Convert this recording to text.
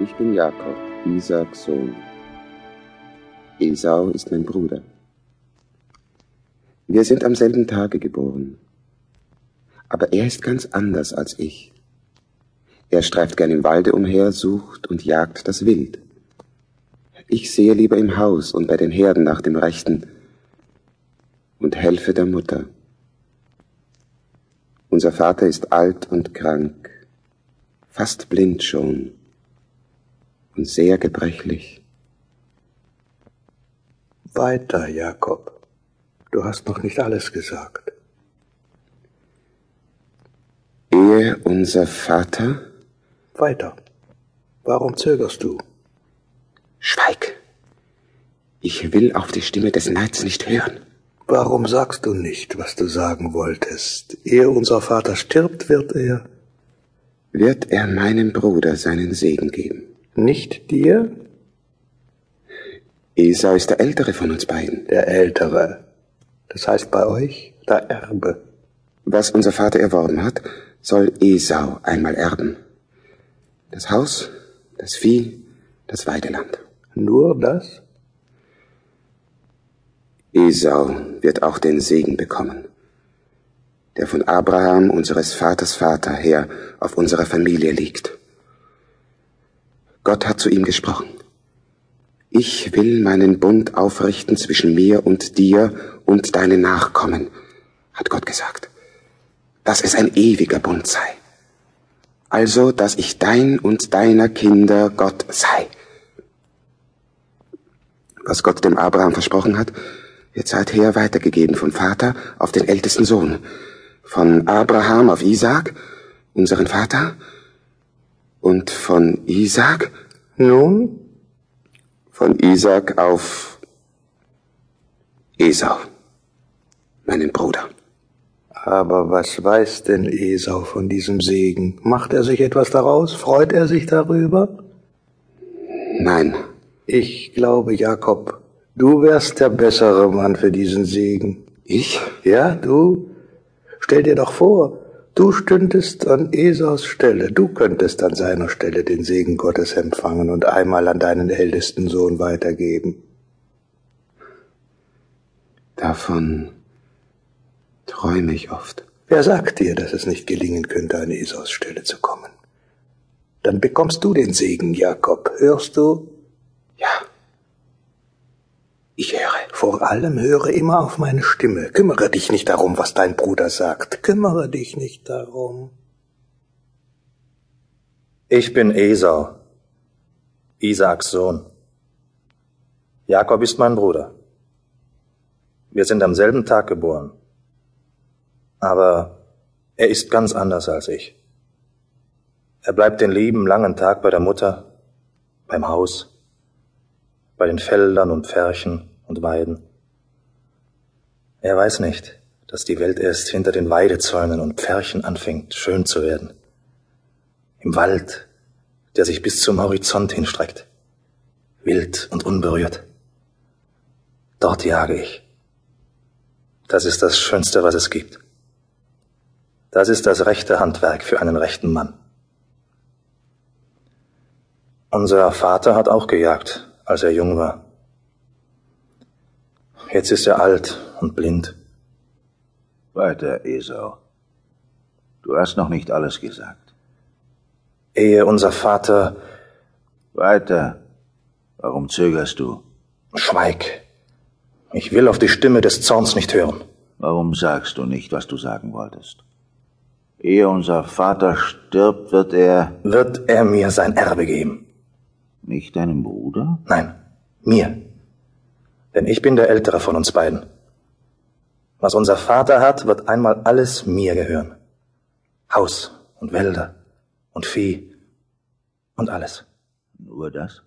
Ich bin Jakob, Isaaks Sohn. Esau ist mein Bruder. Wir sind am selben Tage geboren. Aber er ist ganz anders als ich. Er streift gern im Walde umher, sucht und jagt das Wild. Ich sehe lieber im Haus und bei den Herden nach dem Rechten und helfe der Mutter. Unser Vater ist alt und krank, fast blind schon und sehr gebrechlich. Weiter, Jakob. Du hast noch nicht alles gesagt. Ehe unser Vater? Weiter. Warum zögerst du? Schweig. Ich will auf die Stimme des Neids nicht hören. Warum sagst du nicht, was du sagen wolltest? Ehe unser Vater stirbt, wird er. Wird er meinem Bruder seinen Segen geben? Nicht dir? Esau ist der ältere von uns beiden. Der ältere. Das heißt bei euch der Erbe. Was unser Vater erworben hat, soll Esau einmal erben. Das Haus, das Vieh, das Weideland. Nur das? Esau wird auch den Segen bekommen, der von Abraham, unseres Vaters Vater, her auf unserer Familie liegt. Gott hat zu ihm gesprochen. Ich will meinen Bund aufrichten zwischen mir und dir und deinen Nachkommen, hat Gott gesagt, dass es ein ewiger Bund sei. Also, dass ich dein und deiner Kinder Gott sei. Was Gott dem Abraham versprochen hat, wird seither weitergegeben vom Vater auf den ältesten Sohn, von Abraham auf Isaak, unseren Vater, und von Isaac? Nun? Von Isaac auf Esau, meinen Bruder. Aber was weiß denn Esau von diesem Segen? Macht er sich etwas daraus? Freut er sich darüber? Nein. Ich glaube, Jakob, du wärst der bessere Mann für diesen Segen. Ich? Ja, du. Stell dir doch vor, Du stündest an Esaus Stelle, du könntest an seiner Stelle den Segen Gottes empfangen und einmal an deinen ältesten Sohn weitergeben. Davon träume ich oft. Wer sagt dir, dass es nicht gelingen könnte, an Esaus Stelle zu kommen? Dann bekommst du den Segen, Jakob. Hörst du? Ja. Ich höre. Vor allem höre immer auf meine Stimme. Kümmere dich nicht darum, was dein Bruder sagt. Kümmere dich nicht darum. Ich bin Esau, Isaaks Sohn. Jakob ist mein Bruder. Wir sind am selben Tag geboren. Aber er ist ganz anders als ich. Er bleibt den lieben langen Tag bei der Mutter, beim Haus, bei den Feldern und Pferchen und Weiden. Er weiß nicht, dass die Welt erst hinter den Weidezäunen und Pferchen anfängt, schön zu werden. Im Wald, der sich bis zum Horizont hinstreckt, wild und unberührt. Dort jage ich. Das ist das Schönste, was es gibt. Das ist das rechte Handwerk für einen rechten Mann. Unser Vater hat auch gejagt, als er jung war. Jetzt ist er alt und blind. Weiter, Esau. Du hast noch nicht alles gesagt. Ehe unser Vater. Weiter. Warum zögerst du? Schweig. Ich will auf die Stimme des Zorns nicht hören. Warum sagst du nicht, was du sagen wolltest? Ehe unser Vater stirbt, wird er. Wird er mir sein Erbe geben? Nicht deinem Bruder? Nein, mir. Denn ich bin der Ältere von uns beiden. Was unser Vater hat, wird einmal alles mir gehören. Haus und Wälder und Vieh und alles. Nur das?